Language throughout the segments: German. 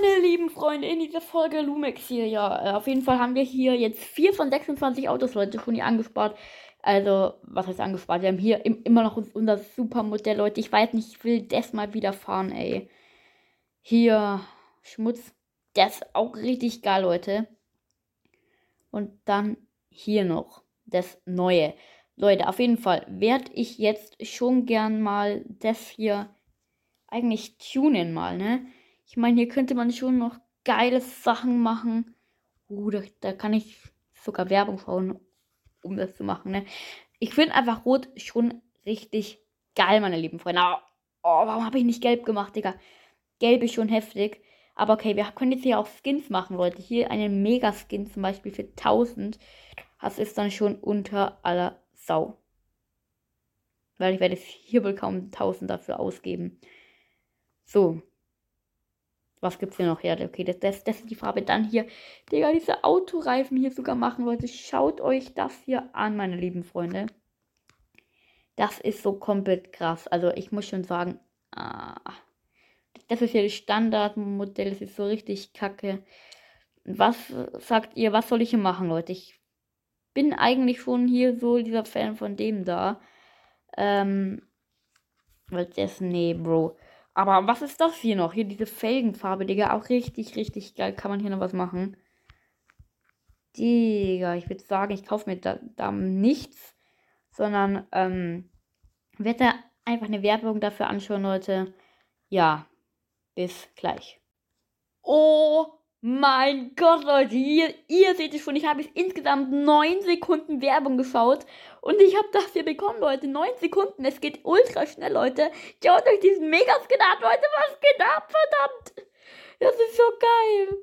meine lieben Freunde, in dieser Folge Lumex hier, ja, äh, auf jeden Fall haben wir hier jetzt 4 von 26 Autos, Leute, schon hier angespart. Also, was heißt angespart? Wir haben hier im, immer noch unser Supermodell, Leute. Ich weiß nicht, ich will das mal wieder fahren, ey. Hier, Schmutz. Das ist auch richtig geil, Leute. Und dann hier noch das Neue. Leute, auf jeden Fall werde ich jetzt schon gern mal das hier eigentlich tunen mal, ne? Ich meine, hier könnte man schon noch geile Sachen machen. Uh, da, da kann ich sogar Werbung schauen, um das zu machen, ne? Ich finde einfach Rot schon richtig geil, meine lieben Freunde. Oh, warum habe ich nicht gelb gemacht, Digga? Gelb ist schon heftig. Aber okay, wir können jetzt hier auch Skins machen, Leute. Hier einen Mega-Skin zum Beispiel für 1000. Das ist dann schon unter aller Sau. Weil ich werde hier wohl kaum 1000 dafür ausgeben. So. Was gibt's hier noch? Ja, okay, das, das, das ist die Farbe. Dann hier, Digga, diese Autoreifen hier sogar machen, Leute. Schaut euch das hier an, meine lieben Freunde. Das ist so komplett krass. Also ich muss schon sagen, ah, das ist ja das Standardmodell. Das ist so richtig kacke. Was sagt ihr, was soll ich hier machen, Leute? Ich bin eigentlich schon hier so dieser Fan von dem da. Ähm, weil das, nee, Bro. Aber was ist das hier noch? Hier diese Felgenfarbe, Digga. Auch richtig, richtig geil. Kann man hier noch was machen? Digga, ich würde sagen, ich kaufe mir da, da nichts. Sondern, ähm, werde einfach eine Werbung dafür anschauen, Leute. Ja, bis gleich. Oh mein Gott, Leute, ihr, ihr seht es schon, ich habe insgesamt 9 Sekunden Werbung geschaut und ich habe das hier bekommen, Leute. 9 Sekunden, es geht ultra schnell, Leute. Schaut euch diesen Megaskin an, Leute, was geht ab, verdammt. Das ist so geil.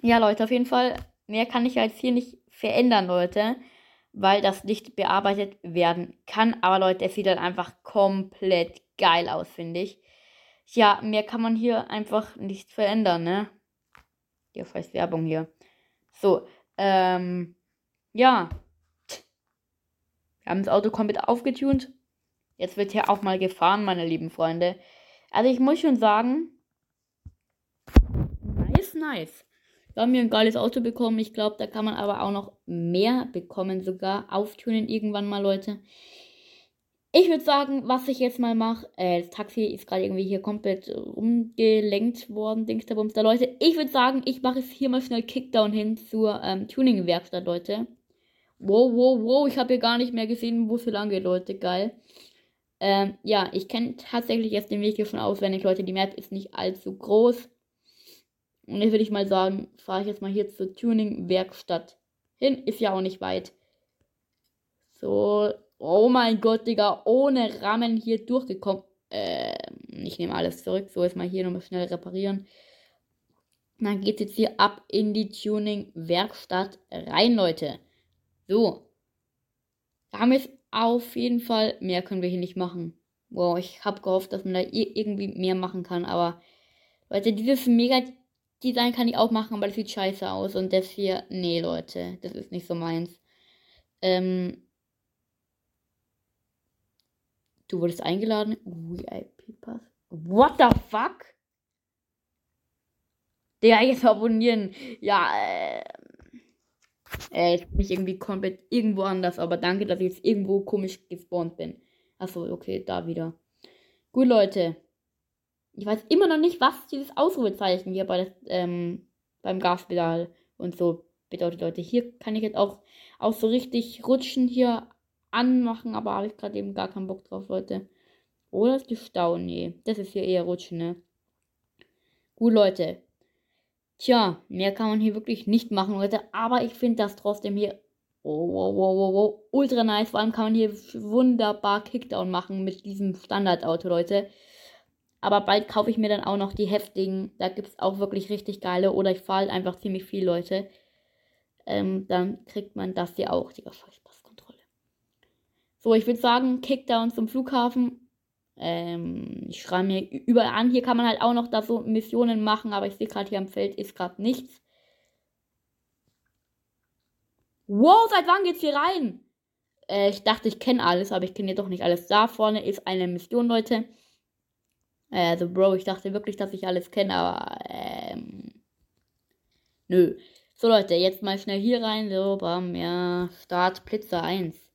Ja, Leute, auf jeden Fall, mehr kann ich jetzt hier nicht verändern, Leute, weil das nicht bearbeitet werden kann. Aber Leute, es sieht dann einfach komplett geil aus, finde ich. Ja, mehr kann man hier einfach nicht verändern, ne? Ja, scheiß Werbung hier. So, ähm, ja. Wir haben das Auto komplett aufgetunt. Jetzt wird hier auch mal gefahren, meine lieben Freunde. Also ich muss schon sagen, nice, nice. Wir haben hier ein geiles Auto bekommen. Ich glaube, da kann man aber auch noch mehr bekommen, sogar auftunen irgendwann mal, Leute. Ich würde sagen, was ich jetzt mal mache, äh, das Taxi ist gerade irgendwie hier komplett umgelenkt worden, Dings da Bums da, Leute. Ich würde sagen, ich mache jetzt hier mal schnell Kickdown hin zur ähm, Tuning-Werkstatt, Leute. Wow, wow, wow, ich habe hier gar nicht mehr gesehen, wo es lang geht, Leute, geil. Ähm, ja, ich kenne tatsächlich jetzt den Weg hier schon auswendig, Leute. Die Map ist nicht allzu groß. Und jetzt würde ich mal sagen, fahre ich jetzt mal hier zur Tuning-Werkstatt hin. Ist ja auch nicht weit. So, Oh mein Gott, Digga, ohne Rahmen hier durchgekommen. Ähm, ich nehme alles zurück. So, jetzt mal hier nochmal schnell reparieren. Dann geht es jetzt hier ab in die Tuning-Werkstatt rein, Leute. So. Da haben wir es auf jeden Fall. Mehr können wir hier nicht machen. Wow, ich habe gehofft, dass man da irgendwie mehr machen kann. Aber, Leute, dieses Mega-Design kann ich auch machen, aber das sieht scheiße aus. Und das hier, nee, Leute, das ist nicht so meins. Ähm, Du wurdest eingeladen. VIP-Pass. What the fuck? Digga, jetzt abonnieren. Ja, äh. Äh, jetzt bin ich irgendwie komplett irgendwo anders. Aber danke, dass ich jetzt irgendwo komisch gespawnt bin. Achso, okay, da wieder. Gut, Leute. Ich weiß immer noch nicht, was dieses Ausrufezeichen hier bei das, ähm, beim Gaspedal und so bedeutet, Leute. Hier kann ich jetzt auch, auch so richtig rutschen hier anmachen, aber habe ich gerade eben gar keinen Bock drauf, Leute. Oder ist die Stau? Nee, das ist hier eher Rutschen, ne? Gut, Leute. Tja, mehr kann man hier wirklich nicht machen, Leute. Aber ich finde das trotzdem hier oh, wow, wow, wow, wow, ultra nice. Vor allem kann man hier wunderbar Kickdown machen mit diesem Standardauto, Leute. Aber bald kaufe ich mir dann auch noch die heftigen. Da gibt es auch wirklich richtig geile. Oder ich fahre halt einfach ziemlich viel, Leute. Ähm, dann kriegt man das hier auch. Digga, so, ich würde sagen, Kickdown zum Flughafen. Ähm, ich schreibe mir überall an. Hier kann man halt auch noch da so Missionen machen, aber ich sehe gerade hier am Feld ist gerade nichts. Wow, seit wann geht's hier rein? Äh, ich dachte, ich kenne alles, aber ich kenne ja doch nicht alles. Da vorne ist eine Mission, Leute. Äh, also, Bro, ich dachte wirklich, dass ich alles kenne, aber Nö. So, Leute, jetzt mal schnell hier rein. So, bam, ja. Start Blitzer 1.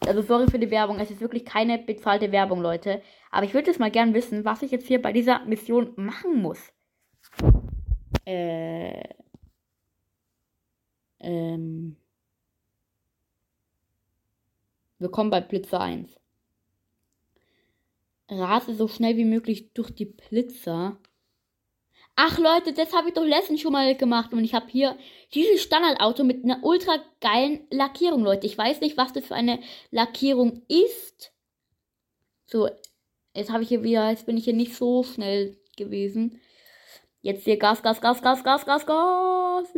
Also, sorry für die Werbung. Es ist wirklich keine bezahlte Werbung, Leute. Aber ich würde jetzt mal gern wissen, was ich jetzt hier bei dieser Mission machen muss. Äh. Ähm. Willkommen bei Blitzer 1. Rase so schnell wie möglich durch die Blitzer. Ach Leute, das habe ich doch letztens schon mal gemacht und ich habe hier dieses Standardauto mit einer ultra geilen Lackierung, Leute. Ich weiß nicht, was das für eine Lackierung ist. So, jetzt habe ich hier wieder, jetzt bin ich hier nicht so schnell gewesen. Jetzt hier Gas, Gas, Gas, Gas, Gas, Gas, Gas.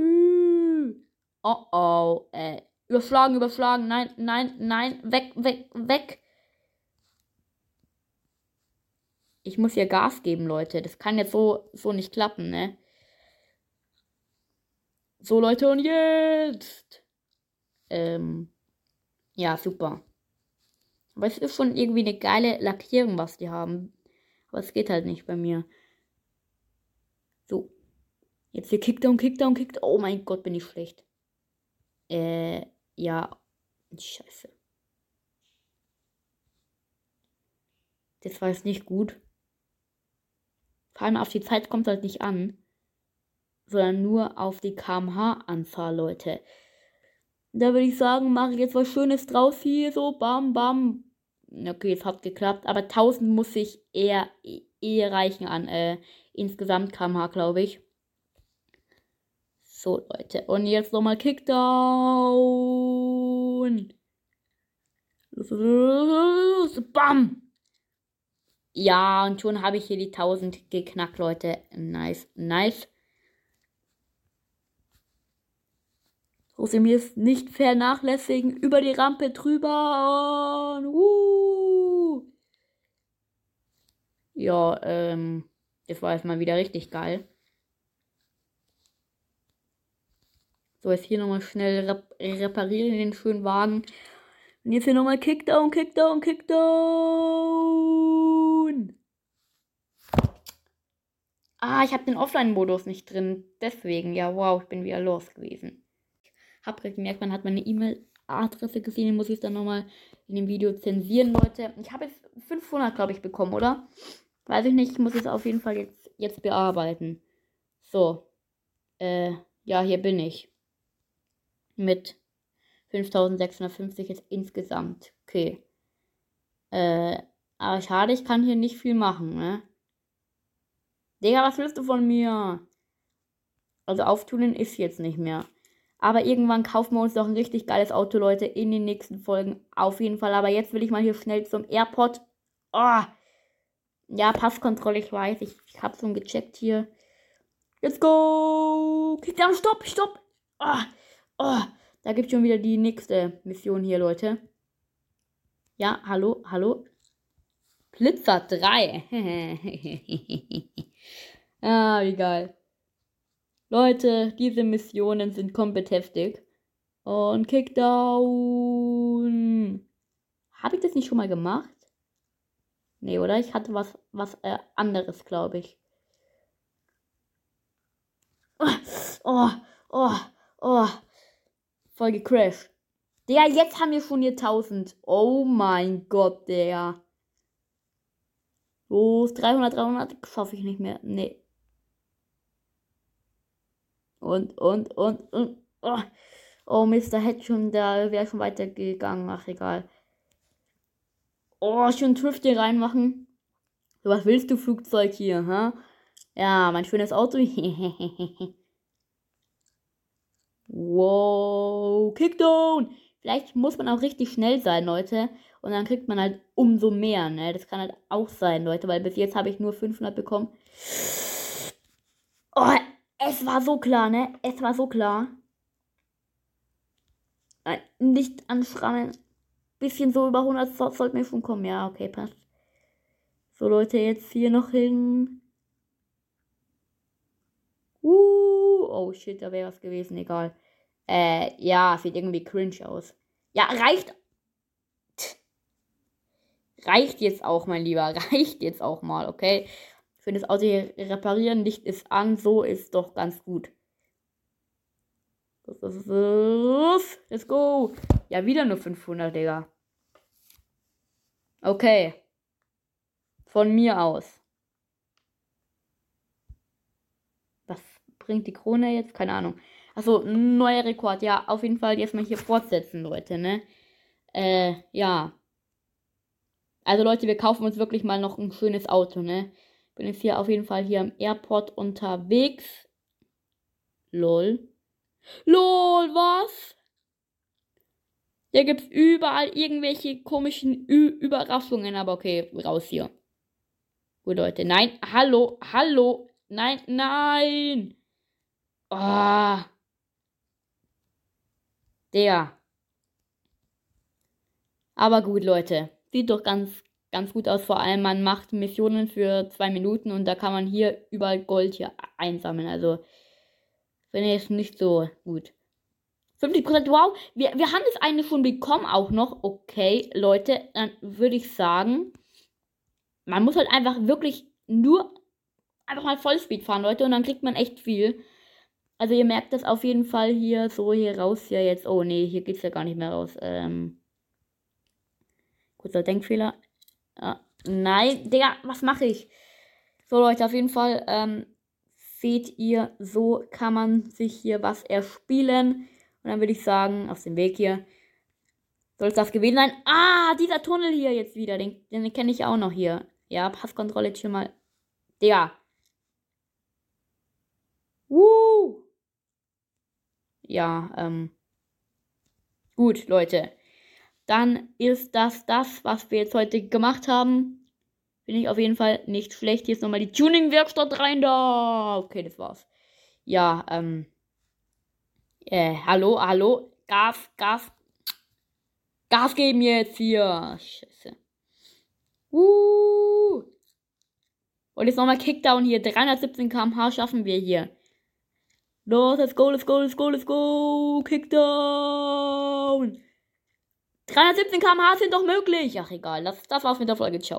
Oh oh, äh, überschlagen, überschlagen. Nein, nein, nein, weg, weg, weg. Ich muss hier Gas geben, Leute. Das kann jetzt so, so nicht klappen, ne? So, Leute, und jetzt. Ähm. Ja, super. Aber es ist schon irgendwie eine geile Lackierung, was die haben. Aber es geht halt nicht bei mir. So. Jetzt hier Kickdown, Kickdown, Kickdown. Oh mein Gott, bin ich schlecht. Äh, ja. Scheiße. Das war jetzt nicht gut. Vor allem auf die Zeit kommt halt nicht an, sondern nur auf die kmh-Anzahl, Leute. Da würde ich sagen, mache ich jetzt was Schönes draus hier, so bam, bam. Okay, es hat geklappt, aber 1000 muss ich eher, eher reichen an äh, insgesamt kmh, glaube ich. So, Leute. Und jetzt nochmal Kickdown. Bam. Ja, und schon habe ich hier die 1000 geknackt, Leute. Nice, nice. mir ist nicht vernachlässigen. Über die Rampe drüber. Und, uh. Ja, ähm, das war jetzt mal wieder richtig geil. So, jetzt hier nochmal schnell rep reparieren den schönen Wagen. Und jetzt hier nochmal Kickdown, Kickdown, Kickdown. Ah, ich habe den Offline-Modus nicht drin. Deswegen, ja, wow, ich bin wieder los gewesen. Hab gemerkt, man hat meine E-Mail-Adresse gesehen. Muss ich dann nochmal in dem Video zensieren, Leute. Ich habe jetzt 500, glaube ich, bekommen, oder? Weiß ich nicht. Ich muss es auf jeden Fall jetzt, jetzt bearbeiten. So. Äh, ja, hier bin ich. Mit 5650 ist insgesamt. Okay. Äh, aber schade, ich kann hier nicht viel machen, ne? Digga, was willst du von mir? Also auftunen ist jetzt nicht mehr. Aber irgendwann kaufen wir uns doch ein richtig geiles Auto, Leute, in den nächsten Folgen. Auf jeden Fall. Aber jetzt will ich mal hier schnell zum Airport. Oh. Ja, Passkontrolle, ich weiß. Ich, ich hab's schon gecheckt hier. Let's go! Kickdown, stopp, stopp! Oh. Oh. Da gibt schon wieder die nächste Mission hier, Leute. Ja, hallo, hallo. Blitzer 3. ah, wie geil. Leute, diese Missionen sind komplett heftig. Und Kickdown. Habe ich das nicht schon mal gemacht? Nee, oder? Ich hatte was, was äh, anderes, glaube ich. Oh, oh, oh. Voll gecrashed. Der, jetzt haben wir schon hier 1000. Oh mein Gott, der. Los, 300, 300. Schaffe ich nicht mehr. Nee. Und, und, und, und. Oh, oh Mist, da hätte schon, da wäre schon weitergegangen. Ach, egal. Oh, schon Drifting reinmachen. So, was willst du, Flugzeug hier, ha? Ja, mein schönes Auto. wow, Kickdown. Vielleicht muss man auch richtig schnell sein, Leute. Und dann kriegt man halt umso mehr, ne? Das kann halt auch sein, Leute, weil bis jetzt habe ich nur 500 bekommen. Oh, es war so klar, ne? Es war so klar. Nein, nicht anschrammen. Bisschen so über 100 sollte mir schon kommen. Ja, okay, passt. So, Leute, jetzt hier noch hin. Uh, oh shit, da wäre was gewesen, egal. Äh, ja, sieht irgendwie cringe aus. Ja, reicht. Reicht jetzt auch, mein Lieber. Reicht jetzt auch mal, okay? Für das Auto hier reparieren, Licht ist an, so ist doch ganz gut. Let's go. Ja, wieder nur 500, Digga. Okay. Von mir aus. Was bringt die Krone jetzt? Keine Ahnung. Achso, neuer Rekord. Ja, auf jeden Fall jetzt mal hier fortsetzen, Leute, ne? Äh, ja. Also Leute, wir kaufen uns wirklich mal noch ein schönes Auto, ne? Bin jetzt hier auf jeden Fall hier im Airport unterwegs. Lol. LOL, was? Da gibt's überall irgendwelche komischen Ü Überraschungen, aber okay, raus hier. Gut, Leute. Nein, hallo, hallo. Nein, nein. Ah. Oh. Der. Aber gut, Leute. Sieht doch ganz, ganz gut aus. Vor allem, man macht Missionen für zwei Minuten und da kann man hier überall Gold hier einsammeln. Also, Finde ich es nicht so gut. 50%, wow. Wir, wir haben das eine schon bekommen auch noch. Okay, Leute, dann würde ich sagen, man muss halt einfach wirklich nur einfach mal Vollspeed fahren, Leute, und dann kriegt man echt viel. Also ihr merkt das auf jeden Fall hier so hier raus hier jetzt. Oh nee, hier geht es ja gar nicht mehr raus. Ähm, kurzer Denkfehler. Ah, nein, Digga, was mache ich? So Leute, auf jeden Fall ähm, seht ihr, so kann man sich hier was erspielen. Und dann würde ich sagen, auf dem Weg hier, soll es das gewesen sein. Ah, dieser Tunnel hier jetzt wieder, den, den kenne ich auch noch hier. Ja, Passkontrolle jetzt schon mal. Digga. Woo! Ja, ähm. Gut, Leute. Dann ist das das, was wir jetzt heute gemacht haben. Finde ich auf jeden Fall nicht schlecht. Hier ist nochmal die Tuning-Werkstatt rein da. Okay, das war's. Ja, ähm. Äh, hallo, hallo. Gas, Gas. Gas geben jetzt hier. Scheiße. Uh. Und jetzt nochmal Kickdown hier. 317 km/h schaffen wir hier. Los, let's go, let's go, let's go, let's go. Kickdown. 317 km/h sind doch möglich. Ach, egal. Das, das war's mit der Folge. Ciao.